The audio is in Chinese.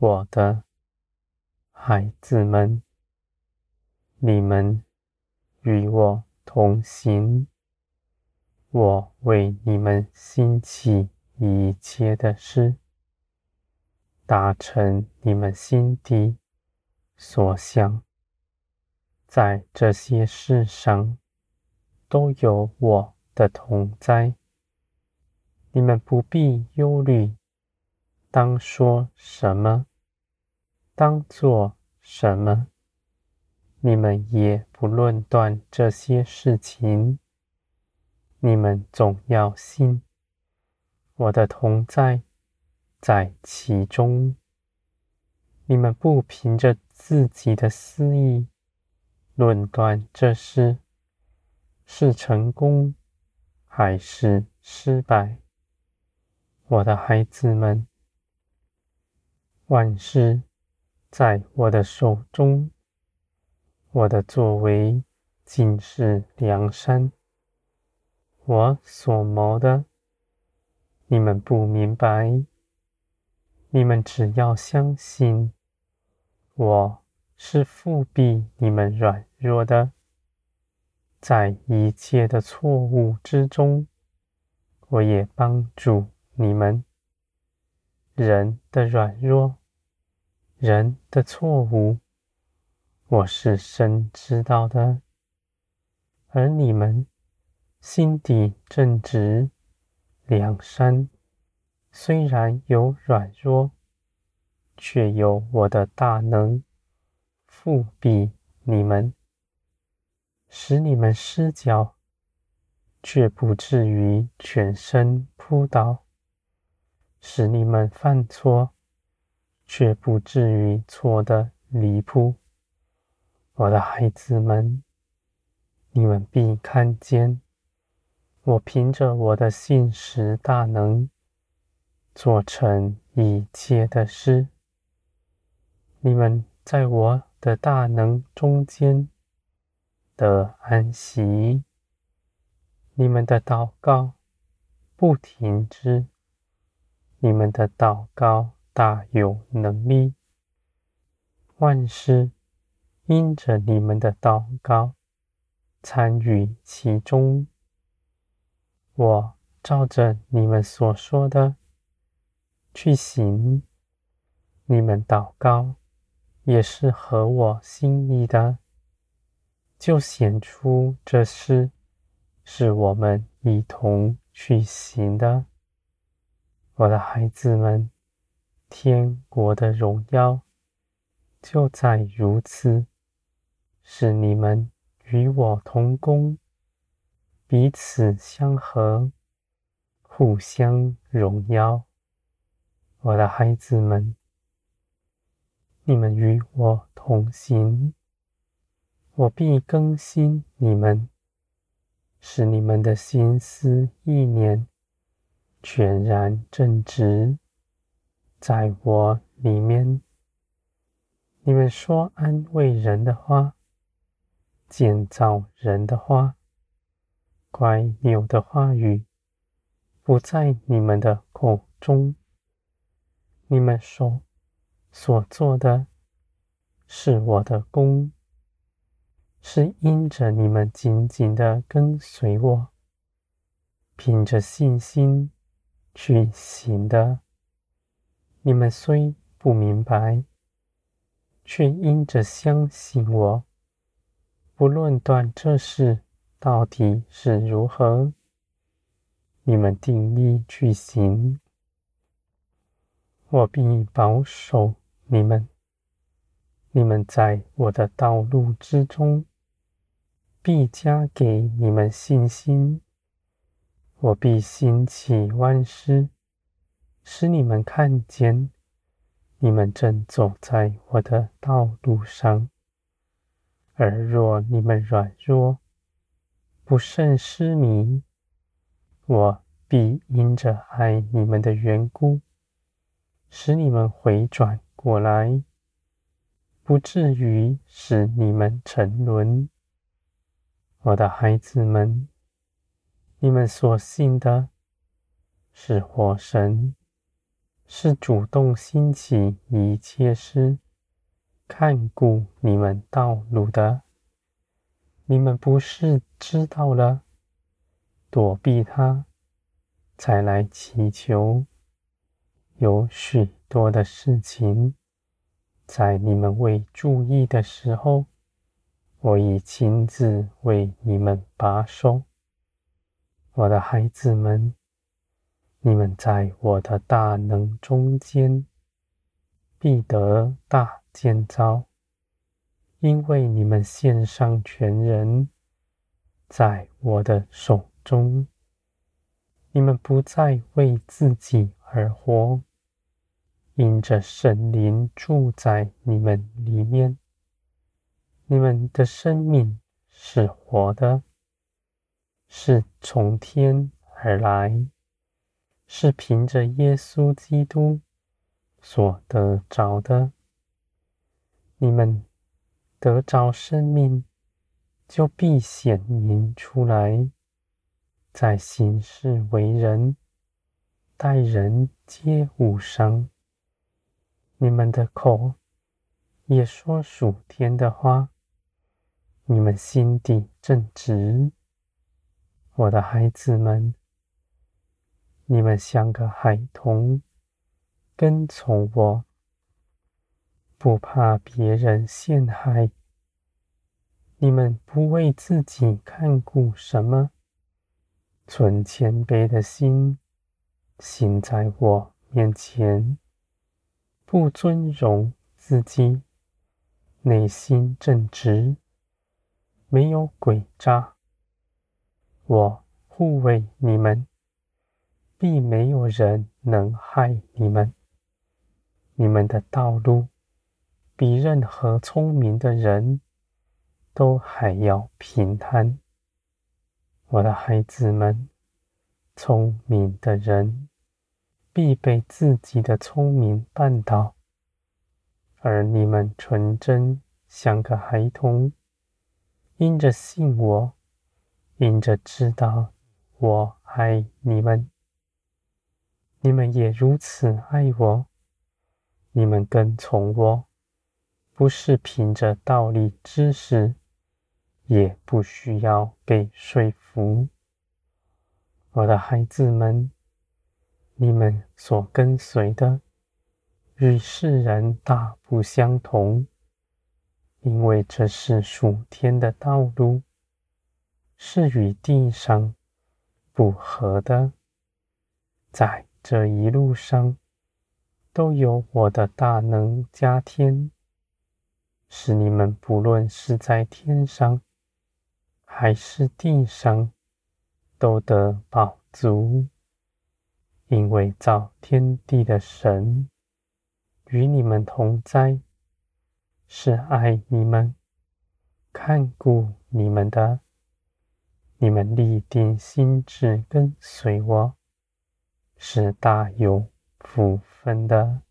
我的孩子们，你们与我同行，我为你们兴起一切的事，达成你们心底所想，在这些事上都有我的同在。你们不必忧虑，当说什么，当做什么。你们也不论断这些事情。你们总要信，我的同在在其中。你们不凭着自己的私意论断这事是成功还是失败。我的孩子们，万事在我的手中，我的作为尽是良善。我所谋的，你们不明白。你们只要相信，我是复辟你们软弱的，在一切的错误之中，我也帮助。你们人的软弱，人的错误，我是深知道的；而你们心底正直、良善，虽然有软弱，却有我的大能覆庇你们，使你们失脚，却不至于全身扑倒。使你们犯错，却不至于错得离谱。我的孩子们，你们必看见，我凭着我的信实大能，做成一切的事。你们在我的大能中间得安息。你们的祷告不停止。你们的祷告大有能力，万事因着你们的祷告参与其中。我照着你们所说的去行，你们祷告也是合我心意的，就显出这事是我们一同去行的。我的孩子们，天国的荣耀就在如此，是你们与我同工，彼此相合，互相荣耀。我的孩子们，你们与我同行，我必更新你们，使你们的心思意念。全然正直，在我里面。你们说安慰人的话，建造人的话，乖谬的话语，不在你们的口中。你们手所做的，是我的工，是因着你们紧紧的跟随我，凭着信心。去行的，你们虽不明白，却因着相信我，不论断这事到底是如何，你们定意去行，我必保守你们。你们在我的道路之中，必加给你们信心。我必兴起万事，使你们看见，你们正走在我的道路上。而若你们软弱，不慎失迷，我必因着爱你们的缘故，使你们回转过来，不至于使你们沉沦。我的孩子们。你们所信的是活神，是主动兴起一切事，看顾你们道路的。你们不是知道了，躲避他，才来祈求。有许多的事情，在你们未注意的时候，我已亲自为你们把守。我的孩子们。你们在我的大能中间，必得大建造，因为你们献上全人，在我的手中。你们不再为自己而活，因着神灵住在你们里面。你们的生命是活的，是从天而来。是凭着耶稣基督所得着的，你们得着生命，就必显明出来，在行事为人、待人接物上，你们的口也说属天的话，你们心底正直，我的孩子们。你们像个孩童，跟从我，不怕别人陷害。你们不为自己看顾什么，存谦卑的心，行在我面前，不尊荣自己，内心正直，没有诡诈。我护卫你们。必没有人能害你们。你们的道路比任何聪明的人都还要平坦。我的孩子们，聪明的人必被自己的聪明绊倒，而你们纯真像个孩童，因着信我，因着知道我爱你们。你们也如此爱我，你们跟从我，不是凭着道理知识，也不需要被说服。我的孩子们，你们所跟随的，与世人大不相同，因为这是属天的道路，是与地上不合的，在。这一路上都有我的大能加添，使你们不论是在天上还是地上，都得饱足。因为造天地的神与你们同在，是爱你们、看顾你们的。你们立定心志跟随我。是大有福分的。